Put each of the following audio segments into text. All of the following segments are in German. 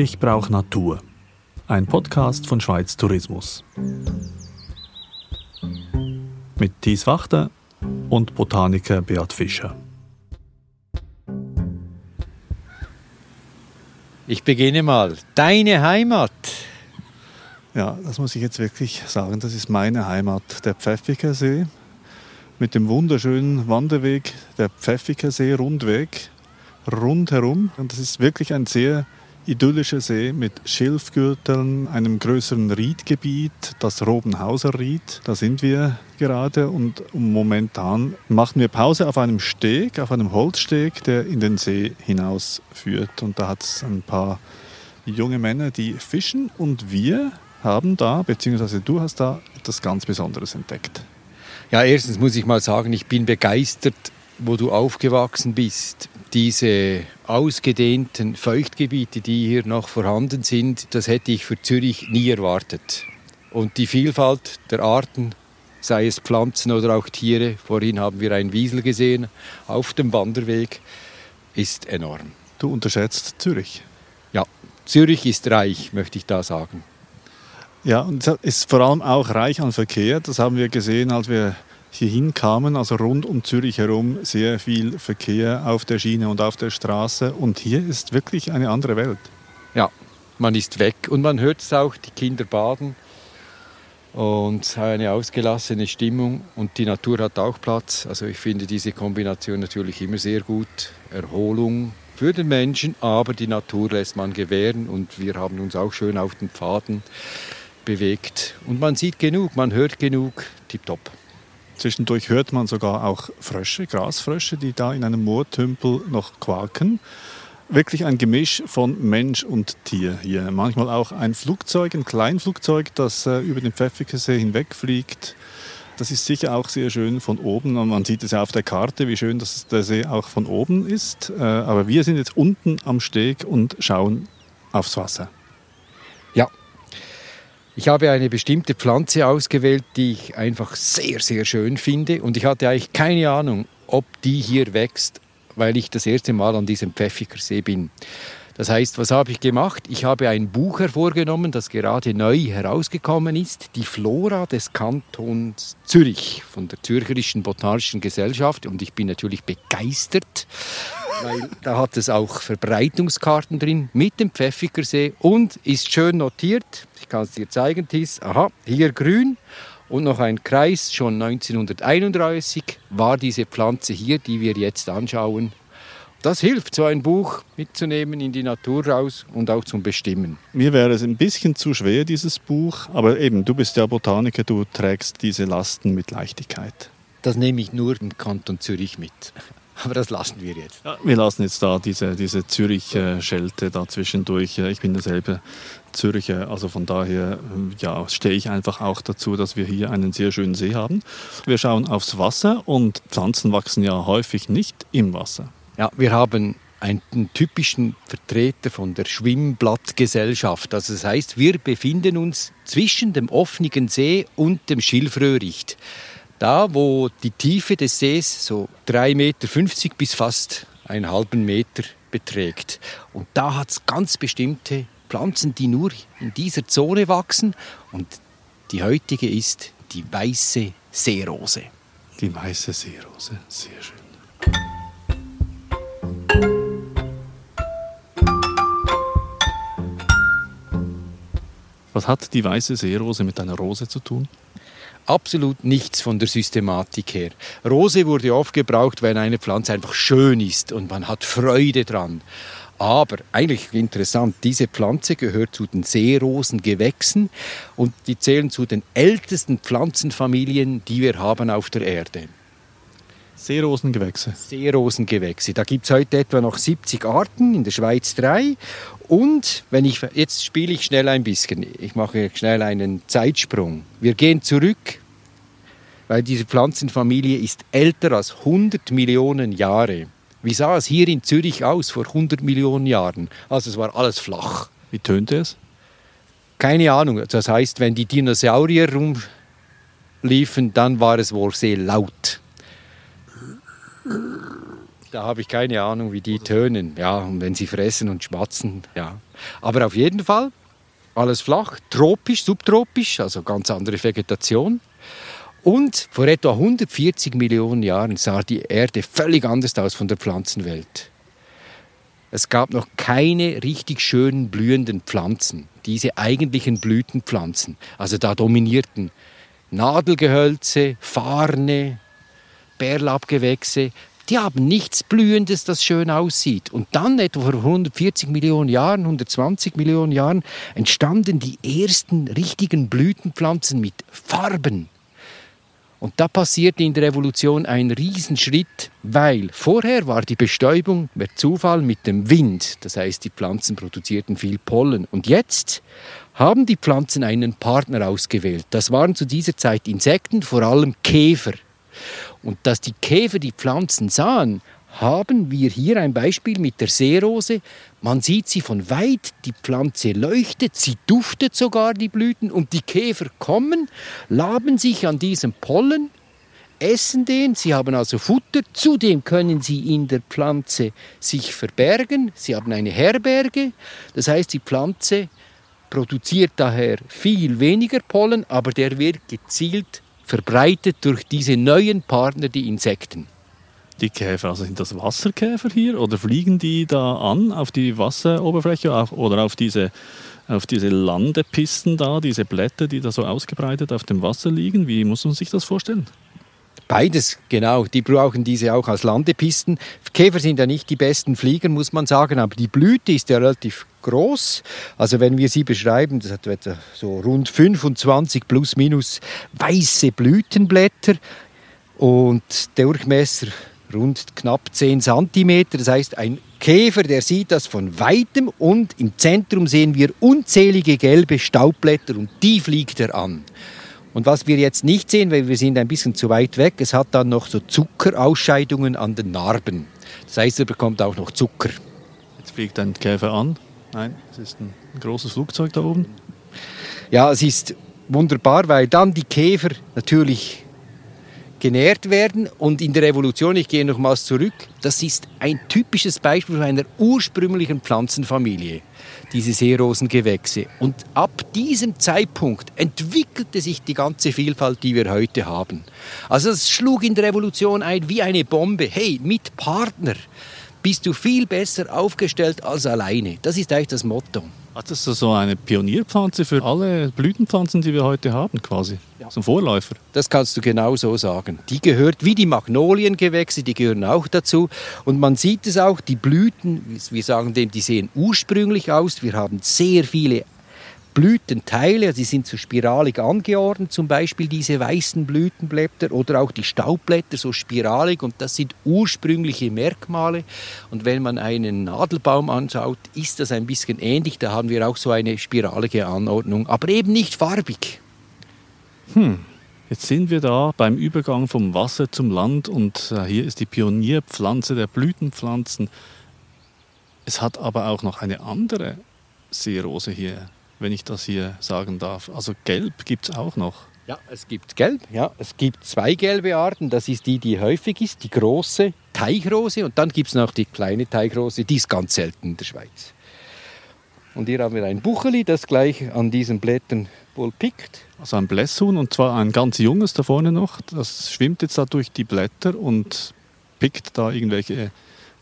Ich brauche Natur. Ein Podcast von Schweiz Tourismus. Mit Thies Wachter und Botaniker Beat Fischer. Ich beginne mal. Deine Heimat. Ja, das muss ich jetzt wirklich sagen. Das ist meine Heimat, der Pfäffiker See. Mit dem wunderschönen Wanderweg, der Pfäffiker See Rundweg, rundherum. Und das ist wirklich ein sehr idyllischer See mit Schilfgürteln, einem größeren Riedgebiet, das Robenhauser Ried. Da sind wir gerade und momentan machen wir Pause auf einem Steg, auf einem Holzsteg, der in den See hinausführt. Und da hat es ein paar junge Männer, die fischen und wir haben da, beziehungsweise du hast da etwas ganz Besonderes entdeckt. Ja, erstens muss ich mal sagen, ich bin begeistert, wo du aufgewachsen bist diese ausgedehnten Feuchtgebiete, die hier noch vorhanden sind, das hätte ich für Zürich nie erwartet. Und die Vielfalt der Arten, sei es Pflanzen oder auch Tiere, vorhin haben wir einen Wiesel gesehen auf dem Wanderweg, ist enorm. Du unterschätzt Zürich. Ja, Zürich ist reich, möchte ich da sagen. Ja, und es ist vor allem auch reich an Verkehr. Das haben wir gesehen, als wir hierhin kamen, also rund um Zürich herum, sehr viel Verkehr auf der Schiene und auf der Straße. Und hier ist wirklich eine andere Welt. Ja, man ist weg und man hört es auch, die Kinder baden und eine ausgelassene Stimmung und die Natur hat auch Platz. Also ich finde diese Kombination natürlich immer sehr gut. Erholung für den Menschen, aber die Natur lässt man gewähren und wir haben uns auch schön auf den Pfaden bewegt. Und man sieht genug, man hört genug, tipptopp. Zwischendurch hört man sogar auch Frösche, Grasfrösche, die da in einem Moortümpel noch quaken. Wirklich ein Gemisch von Mensch und Tier hier. Manchmal auch ein Flugzeug, ein Kleinflugzeug, das äh, über den Pfäffikensee hinwegfliegt. Das ist sicher auch sehr schön von oben. Und man sieht es ja auf der Karte, wie schön dass der See auch von oben ist. Äh, aber wir sind jetzt unten am Steg und schauen aufs Wasser. Ich habe eine bestimmte Pflanze ausgewählt, die ich einfach sehr, sehr schön finde. Und ich hatte eigentlich keine Ahnung, ob die hier wächst, weil ich das erste Mal an diesem Pfäffikersee bin. Das heißt, was habe ich gemacht? Ich habe ein Buch hervorgenommen, das gerade neu herausgekommen ist, die Flora des Kantons Zürich von der Zürcherischen Botanischen Gesellschaft. Und ich bin natürlich begeistert, weil da hat es auch Verbreitungskarten drin mit dem Pfäffikersee und ist schön notiert. Ich kann es dir zeigen, Tis. Aha, hier grün und noch ein Kreis. Schon 1931 war diese Pflanze hier, die wir jetzt anschauen, das hilft, so ein Buch mitzunehmen in die Natur raus und auch zum Bestimmen. Mir wäre es ein bisschen zu schwer, dieses Buch, aber eben, du bist ja Botaniker, du trägst diese Lasten mit Leichtigkeit. Das nehme ich nur im Kanton Zürich mit. Aber das lassen wir jetzt. Ja, wir lassen jetzt da diese, diese Zürich-Schelte da zwischendurch. Ich bin derselbe Zürcher, also von daher ja, stehe ich einfach auch dazu, dass wir hier einen sehr schönen See haben. Wir schauen aufs Wasser und Pflanzen wachsen ja häufig nicht im Wasser. Ja, wir haben einen typischen Vertreter von der Schwimmblattgesellschaft. Also das heißt, wir befinden uns zwischen dem offenen See und dem Schilfröhricht. Da, wo die Tiefe des Sees so 3,50 Meter bis fast einen halben Meter beträgt. Und da hat es ganz bestimmte Pflanzen, die nur in dieser Zone wachsen. Und die heutige ist die weiße Seerose. Die weiße Seerose, sehr schön. Was hat die weiße Seerose mit einer Rose zu tun? Absolut nichts von der Systematik her. Rose wurde oft gebraucht, wenn eine Pflanze einfach schön ist und man hat Freude dran. Aber eigentlich interessant, diese Pflanze gehört zu den Seerosengewächsen und die zählen zu den ältesten Pflanzenfamilien, die wir haben auf der Erde. Seerosengewächse. Seerosengewächse. Da gibt es heute etwa noch 70 Arten, in der Schweiz drei. Und wenn ich jetzt spiele ich schnell ein bisschen. Ich mache schnell einen Zeitsprung. Wir gehen zurück, weil diese Pflanzenfamilie ist älter als 100 Millionen Jahre. Wie sah es hier in Zürich aus vor 100 Millionen Jahren? Also es war alles flach. Wie tönte es? Keine Ahnung. Das heißt, wenn die Dinosaurier rumliefen, dann war es wohl sehr laut. Da habe ich keine Ahnung, wie die tönen. Ja, und wenn sie fressen und schmatzen, ja. Aber auf jeden Fall alles flach, tropisch, subtropisch, also ganz andere Vegetation. Und vor etwa 140 Millionen Jahren sah die Erde völlig anders aus von der Pflanzenwelt. Es gab noch keine richtig schönen blühenden Pflanzen, diese eigentlichen Blütenpflanzen. Also da dominierten Nadelgehölze, Farne, Bärlaubgewächse. Die haben nichts Blühendes, das schön aussieht. Und dann, etwa vor 140 Millionen Jahren, 120 Millionen Jahren, entstanden die ersten richtigen Blütenpflanzen mit Farben. Und da passierte in der Evolution ein Riesenschritt, weil vorher war die Bestäubung per Zufall mit dem Wind. Das heißt, die Pflanzen produzierten viel Pollen. Und jetzt haben die Pflanzen einen Partner ausgewählt. Das waren zu dieser Zeit Insekten, vor allem Käfer. Und dass die Käfer die Pflanzen sahen, haben wir hier ein Beispiel mit der Seerose. Man sieht sie von weit, die Pflanze leuchtet, sie duftet sogar die Blüten und die Käfer kommen, laben sich an diesem Pollen, essen den, sie haben also Futter, zudem können sie in der Pflanze sich verbergen, sie haben eine Herberge, das heißt die Pflanze produziert daher viel weniger Pollen, aber der wird gezielt verbreitet durch diese neuen Partner, die Insekten. Die Käfer, also sind das Wasserkäfer hier oder fliegen die da an auf die Wasseroberfläche oder auf diese, auf diese Landepisten da, diese Blätter, die da so ausgebreitet auf dem Wasser liegen? Wie muss man sich das vorstellen? Beides, genau. Die brauchen diese auch als Landepisten. Käfer sind ja nicht die besten Flieger, muss man sagen, aber die Blüte ist ja relativ groß. Also wenn wir sie beschreiben, das hat etwa so rund 25 plus minus weiße Blütenblätter und Durchmesser rund knapp 10 cm. Das heißt, ein Käfer, der sieht das von weitem und im Zentrum sehen wir unzählige gelbe Staubblätter und die fliegt er an. Und was wir jetzt nicht sehen, weil wir sind ein bisschen zu weit weg, es hat dann noch so Zuckerausscheidungen an den Narben. Das heißt, er bekommt auch noch Zucker. Jetzt fliegt ein Käfer an. Nein, es ist ein großes Flugzeug da oben. Ja, es ist wunderbar, weil dann die Käfer natürlich genährt werden. Und in der Evolution, ich gehe nochmals zurück, das ist ein typisches Beispiel einer ursprünglichen Pflanzenfamilie, diese Seerosengewächse. Und ab diesem Zeitpunkt entwickelte sich die ganze Vielfalt, die wir heute haben. Also es schlug in der Evolution ein wie eine Bombe. Hey, mit Partner bist du viel besser aufgestellt als alleine. Das ist eigentlich das Motto. Das so eine Pionierpflanze für alle Blütenpflanzen, die wir heute haben, quasi? Ein Vorläufer? Das kannst du genau so sagen. Die gehört, wie die Magnoliengewächse, die gehören auch dazu. Und man sieht es auch, die Blüten, wir sagen dem, die sehen ursprünglich aus. Wir haben sehr viele Blütenteile, sie sind so spiralig angeordnet, zum Beispiel diese weißen Blütenblätter oder auch die Staubblätter so spiralig und das sind ursprüngliche Merkmale. Und wenn man einen Nadelbaum anschaut, ist das ein bisschen ähnlich. Da haben wir auch so eine spiralige Anordnung, aber eben nicht farbig. Hm. Jetzt sind wir da beim Übergang vom Wasser zum Land und äh, hier ist die Pionierpflanze der Blütenpflanzen. Es hat aber auch noch eine andere Seerose hier wenn ich das hier sagen darf. Also gelb gibt es auch noch. Ja, es gibt gelb. Ja, es gibt zwei gelbe Arten. Das ist die, die häufig ist, die große Teichrose. Und dann gibt es noch die kleine Teichrose, die ist ganz selten in der Schweiz. Und hier haben wir ein Bucheli, das gleich an diesen Blättern wohl pickt. Also ein Blässhuhn und zwar ein ganz junges da vorne noch. Das schwimmt jetzt da durch die Blätter und pickt da irgendwelche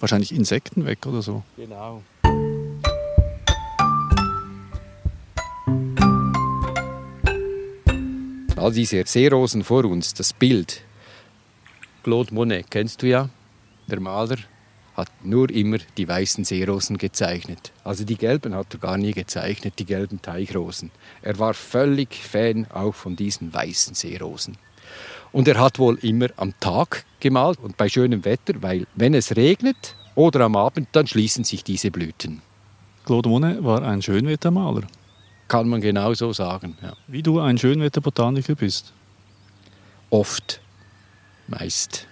wahrscheinlich Insekten weg oder so. Genau. all diese Seerosen vor uns, das Bild. Claude Monet kennst du ja, der Maler, hat nur immer die weißen Seerosen gezeichnet. Also die gelben hat er gar nie gezeichnet, die gelben Teichrosen. Er war völlig Fan auch von diesen weißen Seerosen. Und er hat wohl immer am Tag gemalt und bei schönem Wetter, weil wenn es regnet oder am Abend, dann schließen sich diese Blüten. Claude Monet war ein Schönwettermaler kann man genau so sagen. Ja. Wie du ein Schönwetterbotaniker bist? Oft, meist.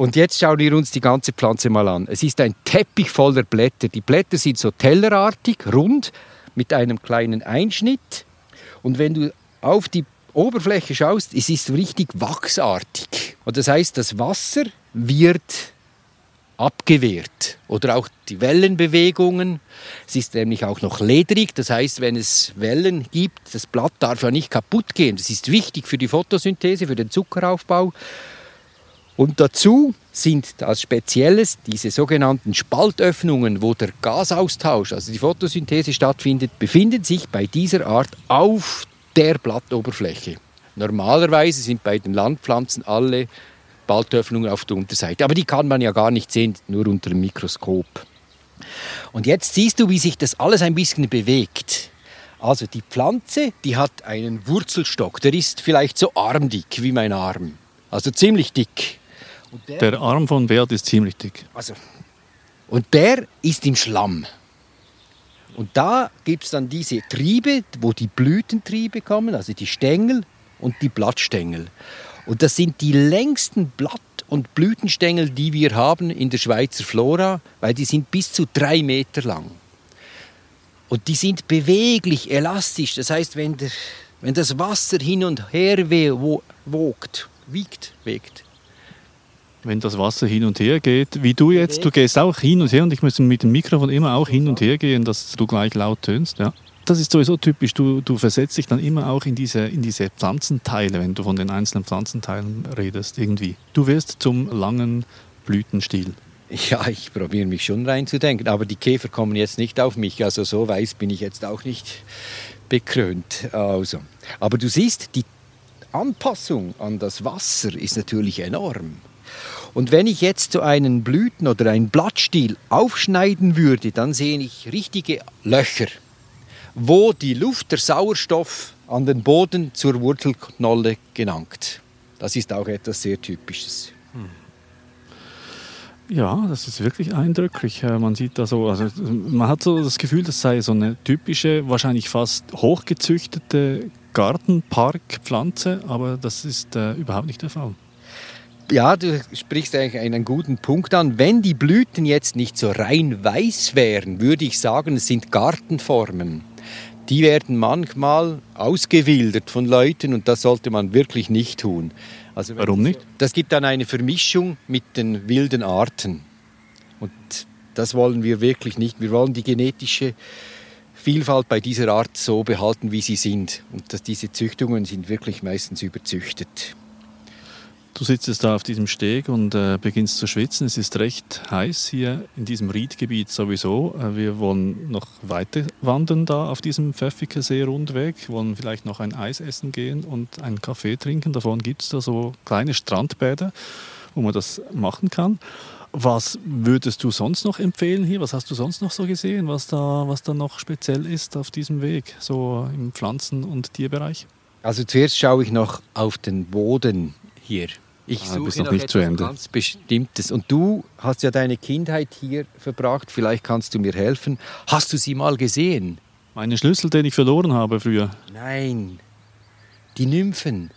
Und jetzt schauen wir uns die ganze Pflanze mal an. Es ist ein Teppich voller Blätter. Die Blätter sind so tellerartig, rund, mit einem kleinen Einschnitt. Und wenn du auf die Oberfläche schaust, es ist richtig wachsartig. Und das heißt, das Wasser wird abgewehrt. Oder auch die Wellenbewegungen. Es ist nämlich auch noch ledrig, das heißt, wenn es Wellen gibt, das Blatt darf ja nicht kaputt gehen. Das ist wichtig für die Photosynthese, für den Zuckeraufbau. Und dazu sind als Spezielles diese sogenannten Spaltöffnungen, wo der Gasaustausch, also die Photosynthese stattfindet, befinden sich bei dieser Art auf der Blattoberfläche. Normalerweise sind bei den Landpflanzen alle Spaltöffnungen auf der Unterseite, aber die kann man ja gar nicht sehen, nur unter dem Mikroskop. Und jetzt siehst du, wie sich das alles ein bisschen bewegt. Also die Pflanze, die hat einen Wurzelstock, der ist vielleicht so armdick wie mein Arm, also ziemlich dick. Der, Arm von Bert ist ziemlich dick. Also, und der ist im Schlamm. Und da gibt es dann diese Triebe, wo die Blütentriebe kommen, also die Stängel und die Blattstängel. Und das sind die längsten Blatt- und Blütenstängel, die wir haben in der Schweizer Flora, weil die sind bis zu drei Meter lang. Und die sind beweglich, elastisch. Das heißt, wenn, der, wenn das Wasser hin und her wogt, wiegt, wegt, wenn das Wasser hin und her geht, wie du jetzt, du gehst auch hin und her und ich muss mit dem Mikrofon immer auch hin und her gehen, dass du gleich laut tönst. Ja. Das ist sowieso typisch, du, du versetzt dich dann immer auch in diese, in diese Pflanzenteile, wenn du von den einzelnen Pflanzenteilen redest, irgendwie. Du wirst zum langen Blütenstiel. Ja, ich probiere mich schon reinzudenken, aber die Käfer kommen jetzt nicht auf mich, also so weiß bin ich jetzt auch nicht bekrönt. Also. Aber du siehst, die Anpassung an das Wasser ist natürlich enorm. Und wenn ich jetzt so einen Blüten- oder einen Blattstiel aufschneiden würde, dann sehe ich richtige Löcher, wo die Luft, der Sauerstoff an den Boden zur Wurzelknolle gelangt. Das ist auch etwas sehr Typisches. Hm. Ja, das ist wirklich eindrücklich. Äh, man sieht da so, also man hat so das Gefühl, das sei so eine typische, wahrscheinlich fast hochgezüchtete Gartenparkpflanze, aber das ist äh, überhaupt nicht der Fall ja, du sprichst eigentlich einen guten Punkt an. Wenn die Blüten jetzt nicht so rein weiß wären, würde ich sagen, es sind Gartenformen. Die werden manchmal ausgewildert von Leuten und das sollte man wirklich nicht tun. Also Warum nicht? Das gibt dann eine Vermischung mit den wilden Arten. Und das wollen wir wirklich nicht. Wir wollen die genetische Vielfalt bei dieser Art so behalten, wie sie sind. Und dass diese Züchtungen sind wirklich meistens überzüchtet. Du sitzt da auf diesem Steg und äh, beginnst zu schwitzen. Es ist recht heiß hier in diesem Riedgebiet sowieso. Äh, wir wollen noch weiter wandern da auf diesem Pfäffiker See-Rundweg, wollen vielleicht noch ein Eis essen gehen und einen Kaffee trinken. Davon gibt es da so kleine Strandbäder, wo man das machen kann. Was würdest du sonst noch empfehlen hier? Was hast du sonst noch so gesehen, was da, was da noch speziell ist auf diesem Weg, so im Pflanzen- und Tierbereich? Also zuerst schaue ich noch auf den Boden hier. Ich ah, suche noch, noch nicht zu Ende. ganz Bestimmtes. Und du hast ja deine Kindheit hier verbracht. Vielleicht kannst du mir helfen. Hast du sie mal gesehen? Meine Schlüssel, den ich verloren habe früher. Nein. Die Nymphen.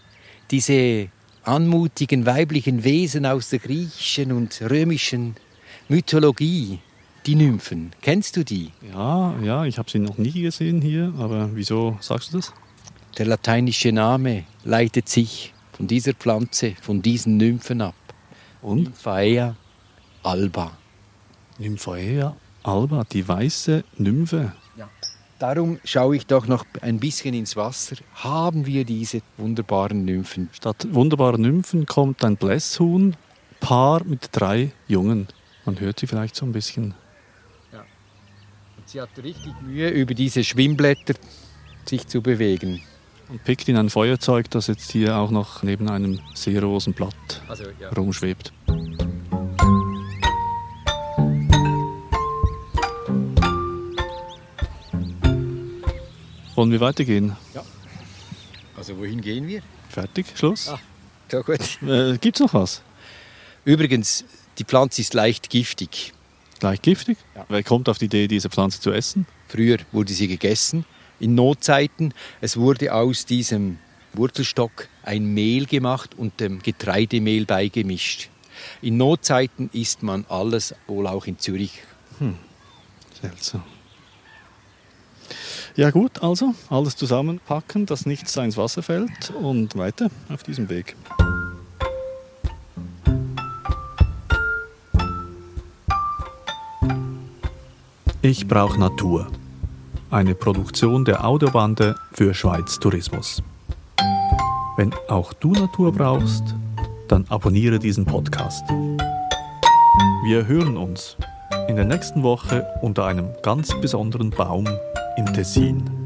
Diese anmutigen weiblichen Wesen aus der griechischen und römischen Mythologie. Die Nymphen. Kennst du die? Ja, ja, ich habe sie noch nie gesehen hier. Aber wieso sagst du das? Der lateinische Name leitet sich von dieser Pflanze, von diesen Nymphen ab. Und? Nymphaea alba. Nymphaea alba, die weiße Nymphe. Ja. Darum schaue ich doch noch ein bisschen ins Wasser. Haben wir diese wunderbaren Nymphen? Statt wunderbaren Nymphen kommt ein Blässhuhn, Paar mit drei Jungen. Man hört sie vielleicht so ein bisschen. Ja. Und sie hat richtig Mühe, über diese Schwimmblätter sich zu bewegen und pickt in ein Feuerzeug, das jetzt hier auch noch neben einem Seerosenblatt also, ja. rumschwebt. Wollen wir weitergehen? Ja. Also wohin gehen wir? Fertig, Schluss. Ah, gut. Äh, Gibt es noch was? Übrigens, die Pflanze ist leicht giftig. Leicht giftig? Ja. Wer kommt auf die Idee, diese Pflanze zu essen? Früher wurde sie gegessen in Notzeiten. Es wurde aus diesem Wurzelstock ein Mehl gemacht und dem Getreidemehl beigemischt. In Notzeiten isst man alles, wohl auch in Zürich. Hm. Seltsam. Ja gut, also alles zusammenpacken, dass nichts ins Wasser fällt und weiter auf diesem Weg. Ich brauche Natur. Eine Produktion der Audiobande für Schweiz Tourismus. Wenn auch du Natur brauchst, dann abonniere diesen Podcast. Wir hören uns in der nächsten Woche unter einem ganz besonderen Baum im Tessin.